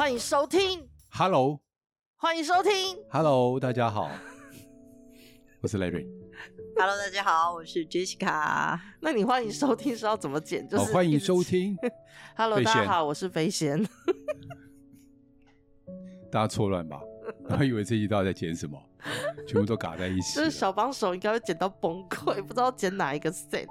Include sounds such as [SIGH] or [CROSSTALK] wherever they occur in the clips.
欢迎收听，Hello，欢迎收听，Hello，大家好，[LAUGHS] 我是 Larry，Hello，大家好，我是 Jessica。那你欢迎收听是要怎么剪？就是、哦、欢迎收听，[LAUGHS] Hello，大家好，我是飞仙。[LAUGHS] 大家错乱吧？然后以为这一道在剪什么，全部都嘎在一起。就是小帮手应该会剪到崩溃，不知道剪哪一个 set。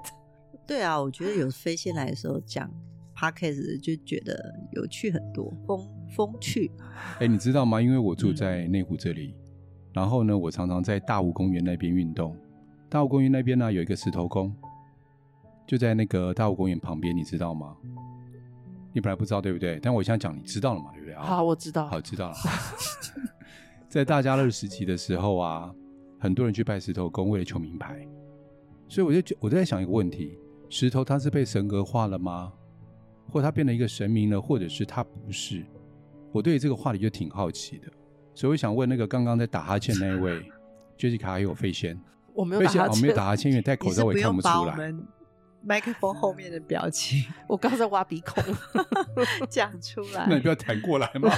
对啊，我觉得有飞仙来的时候讲。Podcast 就觉得有趣很多，风风趣。哎、欸，你知道吗？因为我住在内湖这里，嗯、然后呢，我常常在大湖公园那边运动。大湖公园那边呢，有一个石头公，就在那个大湖公园旁边，你知道吗？你本来不知道对不对？但我现在讲，你知道了嘛？对不对？好，我知道。好，知道了。[LAUGHS] 在大家乐时期的时候啊，很多人去拜石头公，为了求名牌。所以我就我就在想一个问题：石头它是被神格化了吗？或他变了一个神明了，或者是他不是，我对这个话题就挺好奇的，所以我想问那个刚刚在打哈欠那一位，[LAUGHS] Jessica 还有飞仙，[LAUGHS] 我没有打哈欠，我没有打哈欠，因为戴 [LAUGHS] 口罩我也看不出来。麦克风后面的表情，我刚在挖鼻孔，讲出来。那你不要弹过来吗？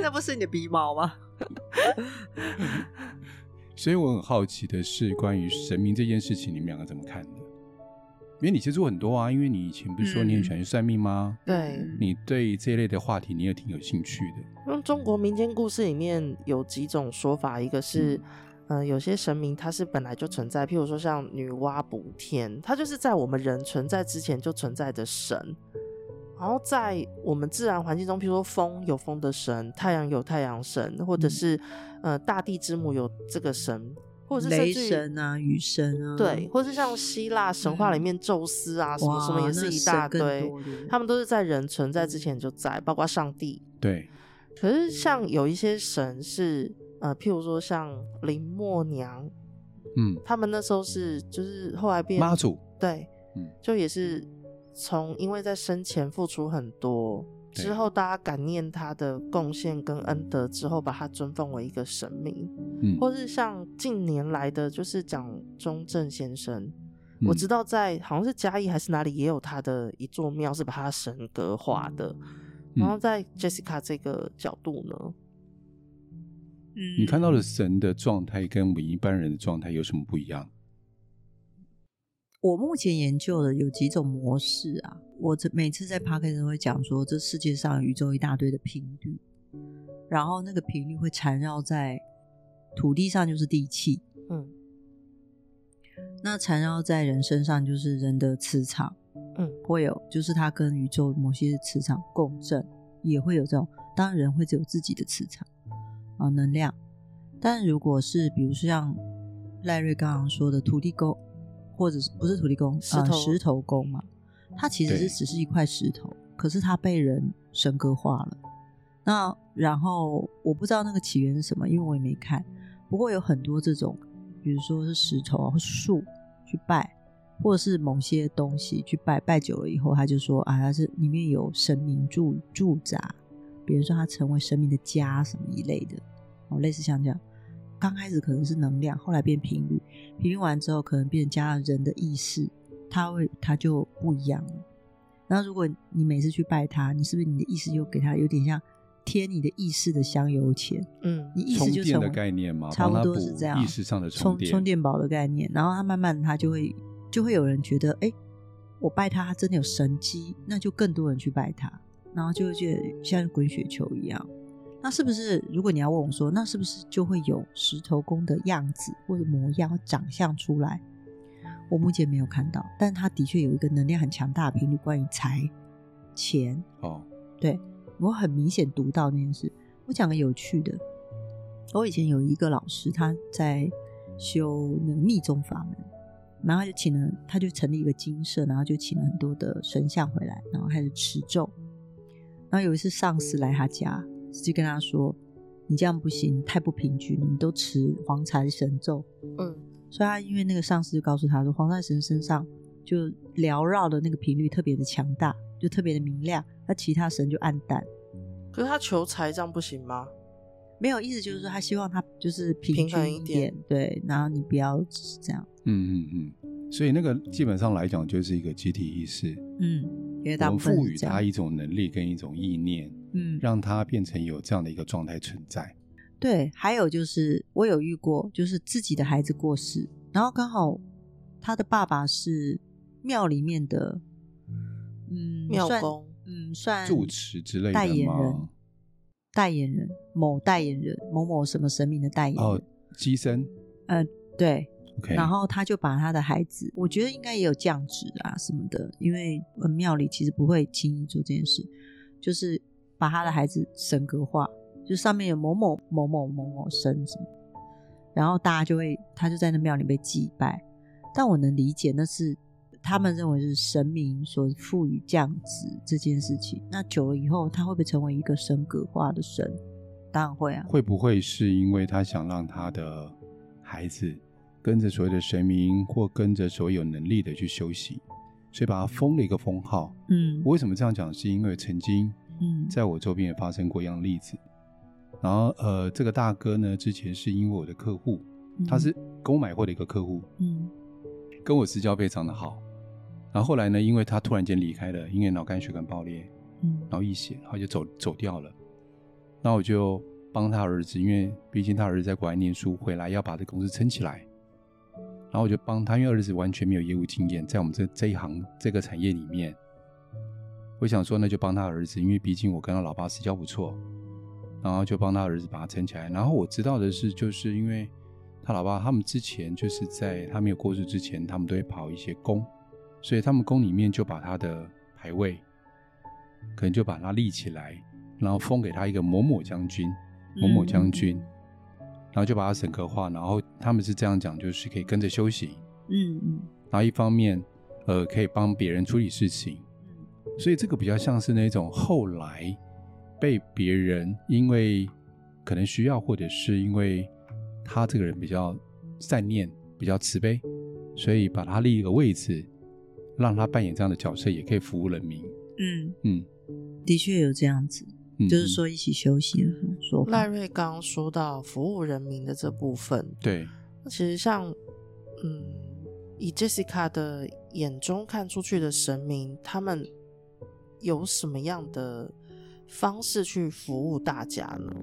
那不是你的鼻毛吗？所以我很好奇的是，关于神明这件事情，你们两个怎么看的？因为你接触很多啊，因为你以前不是说你很喜欢去算命吗？嗯、对，你对这一类的话题你也挺有兴趣的。因为中国民间故事里面有几种说法，一个是，嗯、呃，有些神明它是本来就存在，譬如说像女娲补天，它就是在我们人存在之前就存在的神。然后在我们自然环境中，譬如说风有风的神，太阳有太阳神，或者是、嗯、呃大地之母有这个神。或者是雷神啊，雨神啊，对，或者是像希腊神话里面宙斯啊，嗯、什么什么也是一大堆，他们都是在人存在之前就在，包括上帝。对。可是像有一些神是呃，譬如说像林默娘，嗯，他们那时候是就是后来变妈祖，对，嗯，就也是从因为在生前付出很多。之后，大家感念他的贡献跟恩德之后，把他尊奉为一个神明，嗯，或是像近年来的，就是蒋中正先生，嗯，我知道在好像是嘉义还是哪里，也有他的一座庙是把他神格化的。然后在 Jessica 这个角度呢，嗯，你看到的神的状态跟我们一般人的状态有什么不一样？我目前研究的有几种模式啊，我这每次在 podcast 都会讲说，这世界上宇宙一大堆的频率，然后那个频率会缠绕在土地上，就是地气，嗯，那缠绕在人身上就是人的磁场，嗯，会有就是它跟宇宙某些磁场共振，也会有这种，当然人会只有自己的磁场啊能量，但如果是比如说像赖瑞刚刚说的土地公。或者是不是土地公石头、呃、石头公嘛？它其实是只是一块石头，可是它被人神格化了。那然后我不知道那个起源是什么，因为我也没看。不过有很多这种，比如说是石头或树去拜，或者是某些东西去拜，拜久了以后，他就说啊，它是里面有神明驻驻扎，比如说它成为神明的家什么一类的，哦，类似像这样。刚开始可能是能量，后来变频率，频率完之后可能变成加了人的意识，它会它就不一样了。然后如果你每次去拜他，你是不是你的意识又给他有点像贴你的意识的香油钱？嗯，你意识就成的概念嘛，差不多是这样，意识上的充电充电宝的概念。然后他慢慢他就会就会有人觉得，哎，我拜他，他真的有神机，那就更多人去拜他，然后就会觉得像滚雪球一样。那是不是，如果你要问我说，那是不是就会有石头公的样子或者模样、长相出来？我目前没有看到，但他的确有一个能量很强大的频率，关于财、钱。哦，对，我很明显读到那件事。我讲个有趣的，我以前有一个老师，他在修那个密宗法门，然后他就请了，他就成立一个精舍，然后就请了很多的神像回来，然后开始持咒。然后有一次上司来他家。就跟他说：“你这样不行，太不平均，你都持黄财神咒。”嗯，所以他因为那个上司就告诉他说，黄财神身上就缭绕的那个频率特别的强大，就特别的明亮，那其他神就暗淡。可是他求财这样不行吗？没有，意思就是说他希望他就是平均一点，一点对，然后你不要只是这样。嗯嗯嗯，所以那个基本上来讲就是一个集体意识。嗯，因为大部我们赋予他一种能力跟一种意念，嗯，让他变成有这样的一个状态存在。对。还有就是我有遇过，就是自己的孩子过世，然后刚好他的爸爸是庙里面的，嗯，庙公，嗯，算住持之类的代言人？代言人，某代言人，某某什么神明的代言人。哦，机身。呃，对。OK。然后他就把他的孩子，我觉得应该也有降职啊什么的，因为庙里其实不会轻易做这件事，就是把他的孩子神格化，就上面有某某某某某某神什么，然后大家就会，他就在那庙里被祭拜。但我能理解，那是他们认为是神明所赋予降职这件事情。那久了以后，他会不会成为一个神格化的神？当然会啊。会不会是因为他想让他的孩子跟着所谓的神明，或跟着所有有能力的去修行，所以把他封了一个封号？嗯，我为什么这样讲？是因为曾经嗯，在我周边也发生过一样的例子。然后呃，这个大哥呢，之前是因为我的客户，他是跟我买货的一个客户，嗯。跟我私交非常的好，然后后来呢，因为他突然间离开了，因为脑干血管爆裂，嗯，脑溢血，然后就走走掉了。那我就帮他儿子，因为毕竟他儿子在国外念书，回来要把这公司撑起来。然后我就帮他，因为儿子完全没有业务经验，在我们这这一行这个产业里面，我想说那就帮他儿子，因为毕竟我跟他老爸私交不错，然后就帮他儿子把他撑起来。然后我知道的是，就是因为。他老爸他们之前就是在他没有过世之前，他们都会跑一些宫，所以他们宫里面就把他的牌位，可能就把他立起来，然后封给他一个某某将军，某某将军，然后就把他神格化，然后他们是这样讲，就是可以跟着修行，嗯嗯，然后一方面，呃，可以帮别人处理事情，所以这个比较像是那种后来被别人因为可能需要，或者是因为。他这个人比较善念，比较慈悲，所以把他立一个位置，让他扮演这样的角色，也可以服务人民。嗯嗯，的确有这样子，嗯、就是说一起休息的说法。赖瑞刚刚说到服务人民的这部分，对，那其实像嗯，以 Jessica 的眼中看出去的神明，他们有什么样的方式去服务大家呢？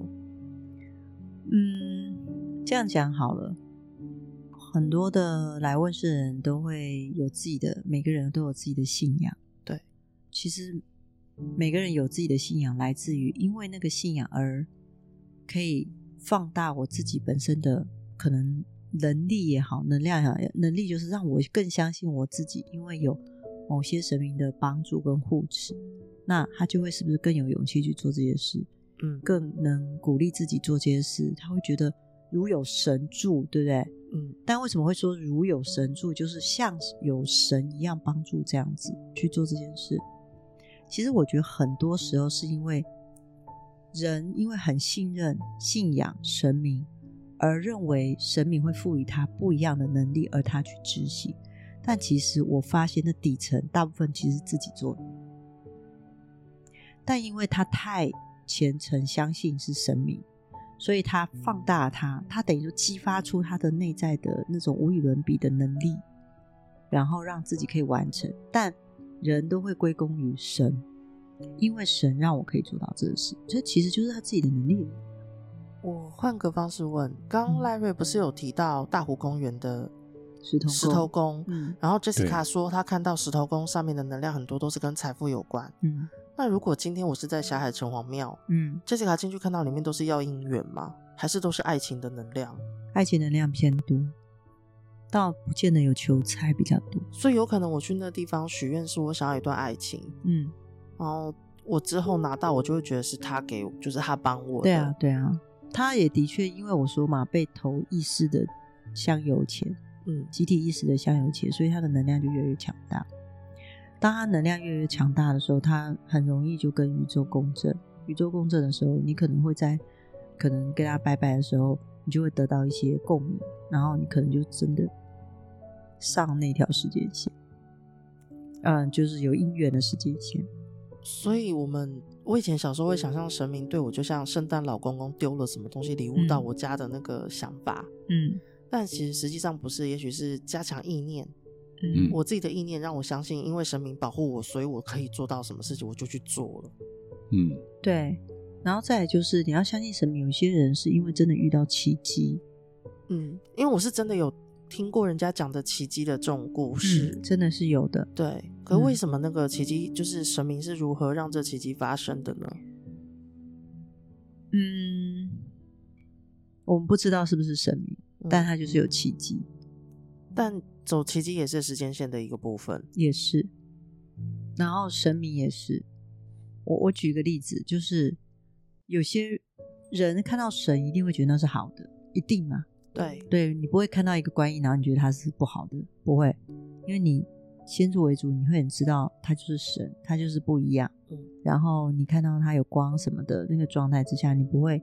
嗯。这样讲好了，很多的来问事人都会有自己的，每个人都有自己的信仰。对，其实每个人有自己的信仰，来自于因为那个信仰而可以放大我自己本身的可能能力也好，能量也好，能力就是让我更相信我自己，因为有某些神明的帮助跟护持，那他就会是不是更有勇气去做这些事？嗯，更能鼓励自己做这些事，他会觉得。如有神助，对不对？嗯，但为什么会说如有神助？就是像有神一样帮助这样子去做这件事。其实我觉得很多时候是因为人因为很信任、信仰神明，而认为神明会赋予他不一样的能力，而他去执行。但其实我发现的底层大部分其实是自己做的，但因为他太虔诚，相信是神明。所以他放大他，他等于就激发出他的内在的那种无与伦比的能力，然后让自己可以完成。但人都会归功于神，因为神让我可以做到这个事，这其实就是他自己的能力。我换个方式问，刚赖瑞不是有提到大湖公园的石头石头公，嗯，然后 Jessica 说她看到石头公上面的能量很多都是跟财富有关，嗯。那如果今天我是在霞海城隍庙，嗯，Jessica 进去看到里面都是要姻缘吗？还是都是爱情的能量？爱情能量偏多，倒不见得有求财比较多。所以有可能我去那个地方许愿，是我想要一段爱情，嗯，然后我之后拿到，我就会觉得是他给我，就是他帮我的。对啊，对啊，他也的确，因为我说嘛，被投意识的香油钱，嗯，集体意识的香油钱，所以他的能量就越来越强大。当他能量越来越强大的时候，他很容易就跟宇宙共振。宇宙共振的时候，你可能会在可能跟他拜拜的时候，你就会得到一些共鸣，然后你可能就真的上那条时间线，嗯，就是有姻缘的时间线。所以，我们我以前小时候会想象神明对我就像圣诞老公公丢了什么东西礼物到我家的那个想法，嗯，但其实实际上不是，也许是加强意念。嗯我自己的意念让我相信，因为神明保护我，所以我可以做到什么事情，我就去做了。嗯，对。然后再来就是你要相信神明，有些人是因为真的遇到奇迹，嗯，因为我是真的有听过人家讲的奇迹的这种故事，真的是有的。对。可为什么那个奇迹，就是神明是如何让这奇迹发生的呢？嗯，我们不知道是不是神明，嗯但它就是有奇迹，但走奇迹也是时间线的一个部分，也是。然后神明也是。我我举个例子，就是有些人看到神一定会觉得那是好的，一定嘛？对，对，你不会看到一个观音，然后你觉得他是不好的，不会，因为你先入为主，你会很知道他就是神，他就是不一样。嗯，然后你看到他有光什么的那个状态之下，你不会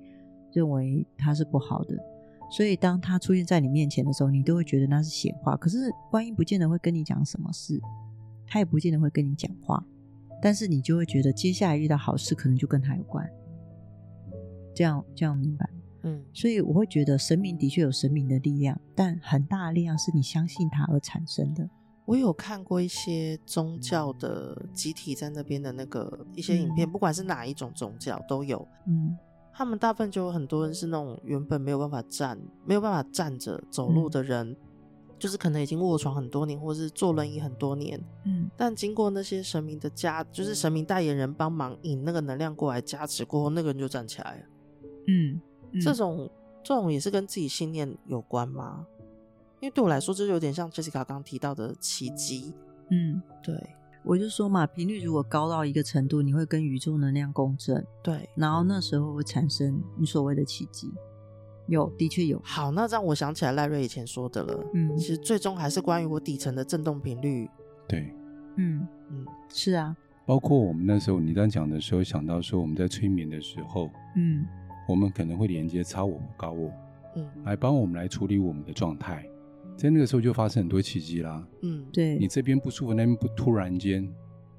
认为他是不好的。所以当他出现在你面前的时候，你都会觉得那是显化。可是观音不见得会跟你讲什么事，他也不见得会跟你讲话，但是你就会觉得接下来遇到好事，可能就跟他有关。这样这样明白？嗯，所以我会觉得神明的确有神明的力量，但很大的力量是你相信他而产生的。我有看过一些宗教的集体在那边的那个一些影片，嗯不管是哪一种宗教都有。嗯他们大部分就有很多人是那种原本没有办法站、没有办法站着走路的人，就是可能已经卧床很多年，或是坐轮椅很多年。嗯但经过那些神明的加，就是神明代言人帮忙引那个能量过来加持过后，那个人就站起来了。嗯，嗯这种这种也是跟自己信念有关吗？因为对我来说，这就有点像 Jessica 刚刚提到的奇迹。嗯，对我就说嘛，频率如果高到一个程度，你会跟宇宙能量共振，对，然后那时候会产生你所谓的奇迹。有，的确有。好，那让我想起来赖瑞以前说的了。嗯其实最终还是关于我底层的振动频率。对，嗯嗯是啊，包括我们那时候你刚讲的时候，想到说我们在催眠的时候，嗯我们可能会连接超我或高我，嗯来帮我们来处理我们的状态，在那个时候就发生很多奇迹啦。嗯，对，你这边不舒服，那边不突然间，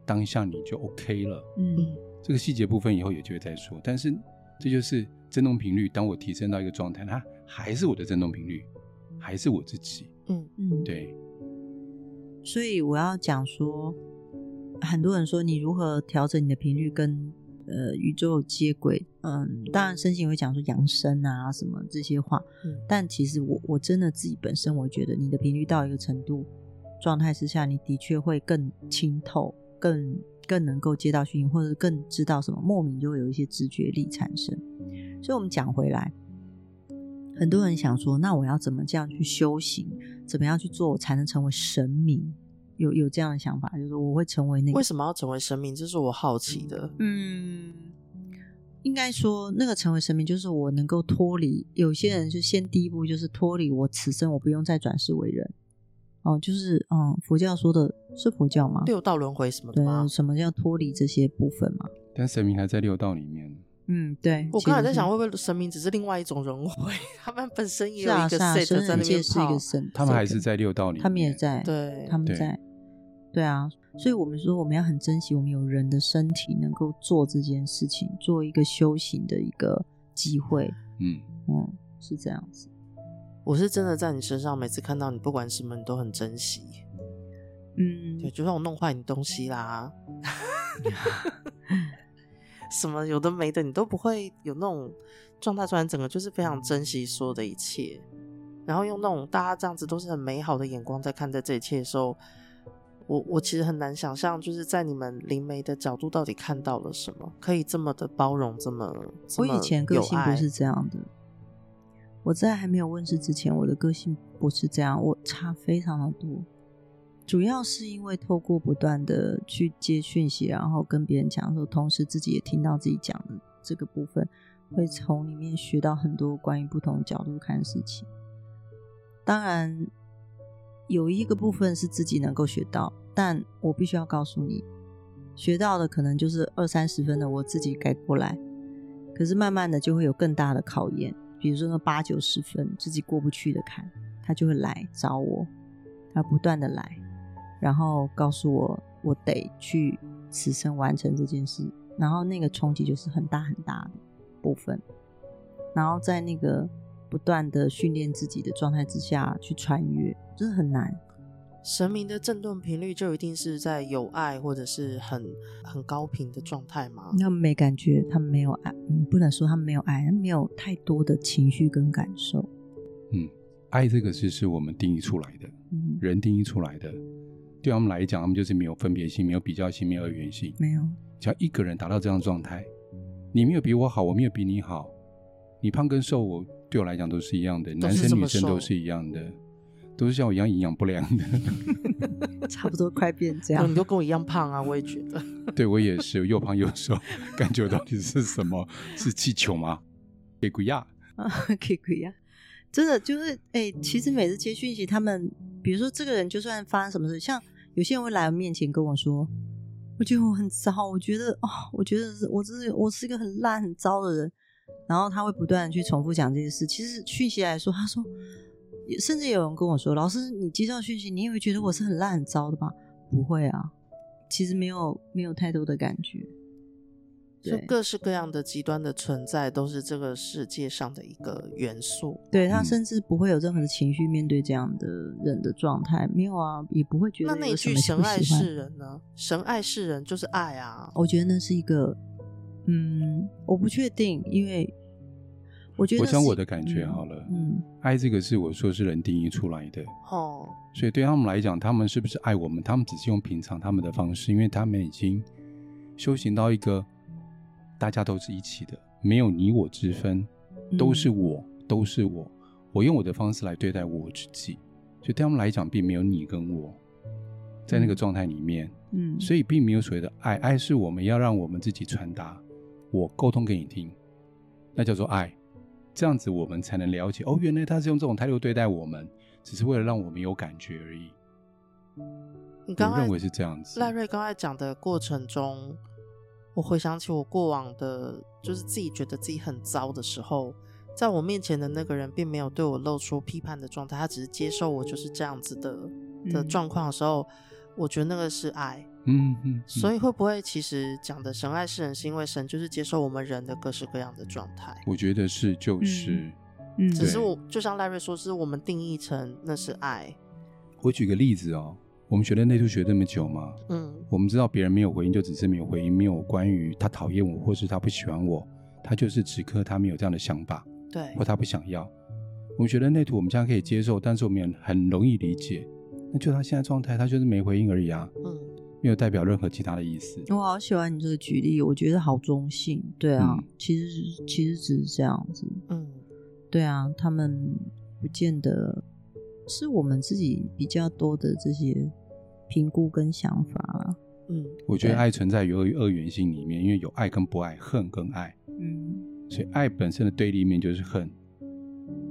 当下你就 OK 了。嗯嗯这个细节部分以后有机会再说，但是这就是振动频率。当我提升到一个状态，它还是我的振动频率，还是我自己。嗯嗯，对，所以我要讲说，很多人说你如何调整你的频率跟呃宇宙接轨，嗯，当然身心会讲说扬升啊什么这些话，嗯但其实我我真的自己本身我觉得你的频率到一个程度状态之下，你的确会更清透，更更能够接到讯息，或者更知道什么，莫名就会有一些直觉力产生。所以我们讲回来。很多人想说，那我要怎么这样去修行？怎么样去做，我才能成为神明？有有这样的想法，就是我会成为那个。为什么要成为神明？这是我好奇的。嗯，应该说那个成为神明，就是我能够脱离。有些人就先第一步就是脱离我此生，我不用再转世为人。哦，就是嗯，佛教说的是佛教吗？六道轮回什么的对吗？，什么叫脱离这些部分嘛？但神明还在六道里面。嗯，对。我刚才在想，会不会神明只是另外一种轮回？[LAUGHS] 他们本身也是一个神，他们还是在六道里面，他们也在，对他们在，对啊，所以我们说我们要很珍惜我们有人的身体能够做这件事情，做一个修行的一个机会，嗯，嗯，是这样子，我是真的在你身上，每次看到你，不管什么，你都很珍惜。嗯。对，，就算我弄坏你东西啦，[LAUGHS] 什么有的没的，你都不会有那种状态出来，整个就是非常珍惜所有的一切，然后用那种大家这样子都是很美好的眼光在看待这一切的时候，我我其实很难想象，就是在你们灵媒的角度到底看到了什么，可以这么的包容，这么我以前个性不是这样的，我在还没有问世之前，我的个性不是这样，我差非常的多。主要是因为透过不断的去接讯息，然后跟别人讲的时候，同时自己也听到自己讲的这个部分，会从里面学到很多关于不同角度看事情。当然，有一个部分是自己能够学到，但我必须要告诉你，学到的可能就是二三十分的，我自己改过来。可是慢慢的就会有更大的考验，比如说那八九十分自己过不去的坎，他就会来找我，他不断的来。然后告诉我，我得去此生完成这件事，然后那个冲击就是很大很大的部分，然后在那个不断的训练自己的状态之下去穿越，真的很难。神明的振动频率就一定是在有爱或者是很很高频的状态吗？他们没感觉，他们没有爱，嗯，不能说他们没有爱，没有太多的情绪跟感受。嗯，爱这个词是我们定义出来的，嗯，人定义出来的。对他们来讲，他们就是没有分别心，没有比较心，没有二元性。没有，只要一个人达到这样的状态，你没有比我好，我没有比你好，你胖跟瘦，我对我来讲都是一样的，男生女生都是一样的。都是像我一样营养不良的，[LAUGHS] 差不多快变这样。你都跟我一样胖啊，我也觉得。[LAUGHS] 对，我也是又胖又瘦，[LAUGHS] 感觉到底是什么？是气球吗？给鬼呀！啊，给鬼呀！真的就是，哎、欸，其实每次接讯息，他们比如说这个人，就算发生什么事，像有些人会来我面前跟我说，我觉得我很糟，我觉得哦，我觉得是我这是我是一个很烂很糟的人，然后他会不断的去重复讲这些事。其实讯息来说，他说。甚至有人跟我说：“老师，你接到讯息，你也会觉得我是很烂很糟的吗？”不会啊，其实没有没有太多的感觉。就各式各样的极端的存在，都是这个世界上的一个元素。对，他甚至不会有任何的情绪面对这样的人的状态，没有啊，也不会觉得。那那句“神爱世人”呢？“神爱世人”就是爱啊。我觉得那是一个，嗯，我不确定，因为。我觉得，我讲我的感觉好了。嗯，嗯，爱这个是我说是人定义出来的。哦，所以对他们来讲，他们是不是爱我们？他们只是用平常他们的方式，因为他们已经修行到一个大家都是一起的，没有你我之分，都是我，嗯、都是我。我用我的方式来对待我自己，所以对他们来讲，并没有你跟我在那个状态里面。嗯，所以并没有所谓的爱，爱是我们要让我们自己传达，我沟通给你听，那叫做爱。这样子我们才能了解哦，原来他是用这种态度对待我们，只是为了让我们有感觉而已。你认为是这样子？赖瑞刚才讲的过程中，我回想起我过往的，就是自己觉得自己很糟的时候，在我面前的那个人并没有对我露出批判的状态，他只是接受我就是这样子的的状况的时候，我觉得那个是爱。嗯嗯，嗯，所以会不会其实讲的神爱世人，是因为神就是接受我们人的各式各样的状态？我觉得是，就是，嗯，只是我就像赖瑞说，是我们定义成那是爱。我举个例子哦，我们学了内图学这么久嘛，嗯，我们知道别人没有回应，就只是没有回应，没有关于他讨厌我，或是他不喜欢我，他就是此刻他没有这样的想法，对，或他不想要。我们学的内图，我们现在可以接受，但是我们也很容易理解，那就他现在状态，他就是没回应而已啊，嗯。没有代表任何其他的意思。我好喜欢你这个举例，我觉得好中性。对啊，嗯、其实其实只是这样子。嗯，对啊，他们不见得是我们自己比较多的这些评估跟想法。嗯，我觉得爱存在于二元性里面，因为有爱跟不爱，恨跟爱。嗯，所以爱本身的对立面就是恨，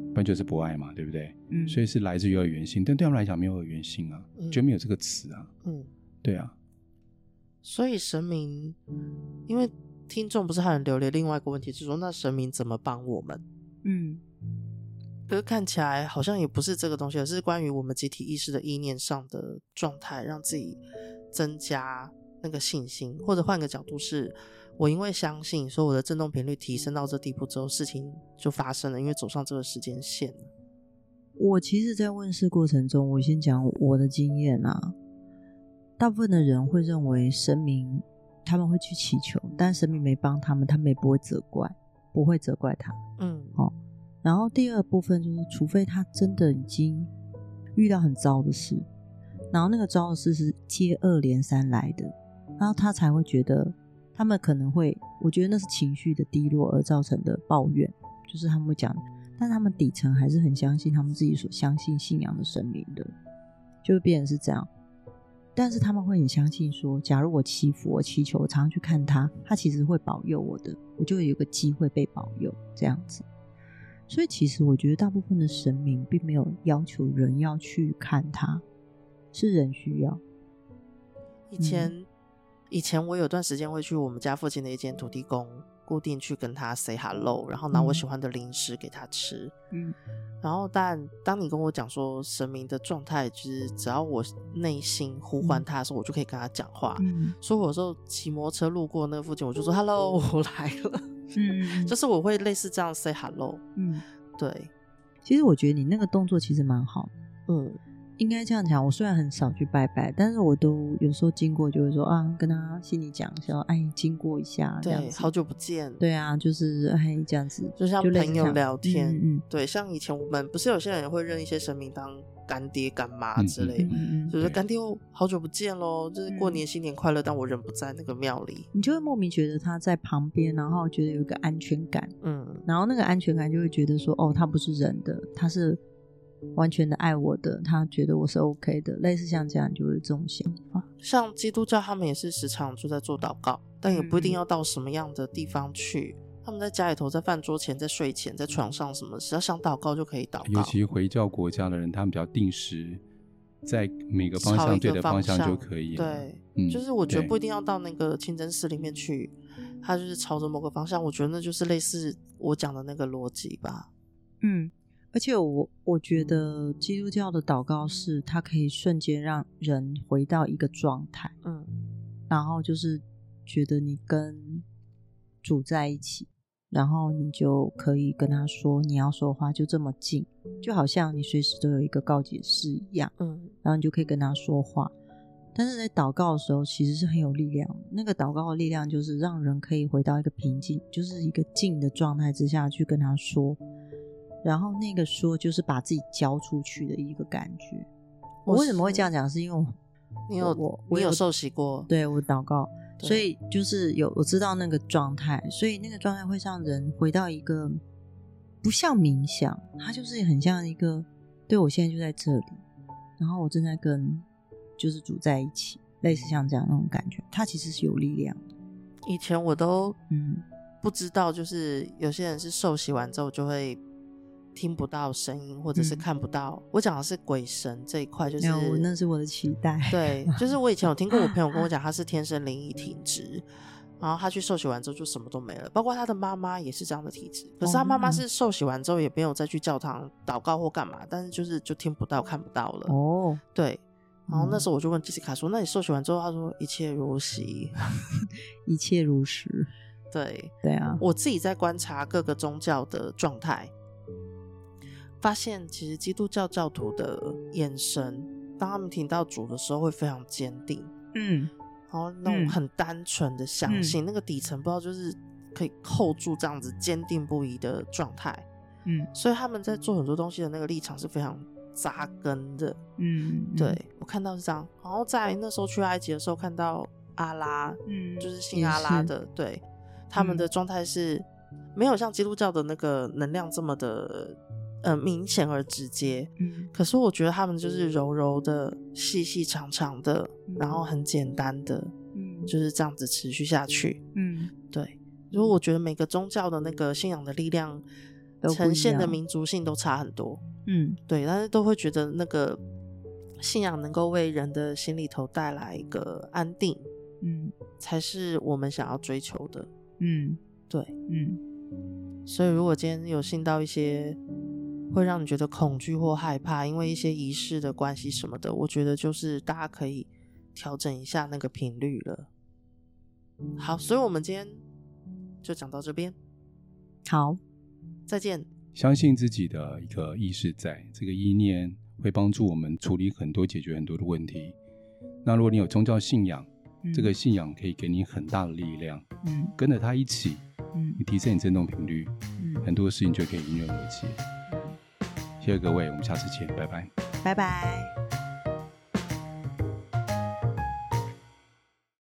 不然就是不爱嘛，对不对？嗯，所以是来自于二元性，但对他们来讲没有二元性啊，就没有这个词啊。嗯，对啊。所以神明，因为听众不是还很留连另外一个问题，就是说那神明怎么帮我们？嗯，可是看起来好像也不是这个东西，而是关于我们集体意识的意念上的状态，让自己增加那个信心，或者换个角度是，我因为相信，说我的振动频率提升到这地步之后，事情就发生了，因为走上这个时间线了。我其实，在问世过程中，我先讲我的经验啊。大部分的人会认为神明他们会去祈求，但神明没帮他们，他们也不会责怪，不会责怪他。嗯，好。然后第二部分就是，除非他真的已经遇到很糟的事，然后那个糟的事是接二连三来的，然后他才会觉得他们可能会，我觉得那是情绪的低落而造成的抱怨，就是他们会讲，但他们底层还是很相信他们自己所相信信仰的神明的，就会变成是这样。但是他们会很相信说，假如我祈福、我祈求，我常常去看他，他其实会保佑我的，我就有个机会被保佑这样子。所以其实我觉得大部分的神明并没有要求人要去看他，是人需要。以前，嗯、以前我有段时间会去我们家附近的一间土地公。固定去跟他 say hello，然后拿我喜欢的零食给他吃。嗯，然后但当你跟我讲说神明的状态，就是只要我内心呼唤他的时候，嗯、我就可以跟他讲话。嗯，所以我有时候骑摩托车路过那个附近，我就说 hello，我来了。嗯，[LAUGHS] 就是我会类似这样 say hello。嗯，对。其实我觉得你那个动作其实蛮好。嗯，应该这样讲，我虽然很少去拜拜，但是我都有时候经过就会说啊，跟他心里讲一下，哎，经过一下，对，好久不见，对啊，就是哎这样子，就像朋友聊天，嗯，嗯，对，像以前我们不是有些人也会认一些神明当干爹干妈之类，嗯嗯嗯、就是干爹好久不见喽，就是过年新年快乐，但我人不在那个庙里，你就会莫名觉得他在旁边，然后觉得有一个安全感，嗯，然后那个安全感就会觉得说，哦，他不是人的，他是。完全的爱我的，他觉得我是 OK 的，类似像这样就是这种想法。像基督教，他们也是时常就在做祷告，但也不一定要到什么样的地方去。嗯、他们在家里头，在饭桌前，在睡前，在床上，什么只要想祷告就可以祷告。尤其回教国家的人，他们比较定时，在每个方向对的方向就可以。对，嗯，就是我觉得不一定要到那个清真寺里面去，他就是朝着某个方向。我觉得那就是类似我讲的那个逻辑吧。嗯。而且我我觉得基督教的祷告是，它可以瞬间让人回到一个状态，嗯，然后就是觉得你跟主在一起，然后你就可以跟他说你要说话，就这么近，就好像你随时都有一个告解室一样，嗯，然后你就可以跟他说话。但是在祷告的时候，其实是很有力量的，那个祷告的力量就是让人可以回到一个平静，就是一个静的状态之下去跟他说。然后那个说就是把自己交出去的一个感觉。我为什么会这样讲？是因为我你有我我有受洗过，对我祷告，所以就是有我知道那个状态，所以那个状态会让人回到一个不像冥想，它就是很像一个，对我现在就在这里，然后我正在跟就是主在一起，类似像这样那种感觉，它其实是有力量的。以前我都嗯不知道，就是有些人是受洗完之后就会。听不到声音，或者是看不到。嗯、我讲的是鬼神这一块，就是那是我的期待。对，就是我以前有听过我朋友跟我讲，他是天生灵异体质，然后他去受洗完之后就什么都没了，包括他的妈妈也是这样的体质。可是他妈妈是受洗完之后也没有再去教堂祷告或干嘛，但是就是就听不到、看不到了。哦，对。然后那时候我就问杰西卡说：“那你受洗完之后？”他说：“一切如昔，[LAUGHS] 一切如实。”对，对啊。我自己在观察各个宗教的状态。发现其实基督教教徒的眼神，当他们听到主的时候，会非常坚定，嗯，然后那种很单纯的相信，嗯、那个底层不知道就是可以扣住这样子坚定不移的状态，嗯，所以他们在做很多东西的那个立场是非常扎根的，嗯，对，我看到是这样，然后在那时候去埃及的时候看到阿拉，嗯，就是信阿拉的，对，他们的状态是没有像基督教的那个能量这么的。呃，明显而直接，嗯，可是我觉得他们就是柔柔的、细细长长的，嗯、然后很简单的，嗯，就是这样子持续下去，嗯，对。如果我觉得每个宗教的那个信仰的力量呈现的民族性都差很多，嗯，对，但是都会觉得那个信仰能够为人的心里头带来一个安定，嗯，才是我们想要追求的，嗯，对，嗯。所以如果今天有信到一些。会让你觉得恐惧或害怕，因为一些仪式的关系什么的，我觉得就是大家可以调整一下那个频率了。好，所以我们今天就讲到这边。好，再见。相信自己的一个意识在，在这个意念会帮助我们处理很多、解决很多的问题。那如果你有宗教信仰，嗯、这个信仰可以给你很大的力量。嗯，跟着他一起，嗯，你提升你振动频率，嗯，很多事情就可以迎刃而解。谢谢各位，我们下次见，拜拜，拜拜。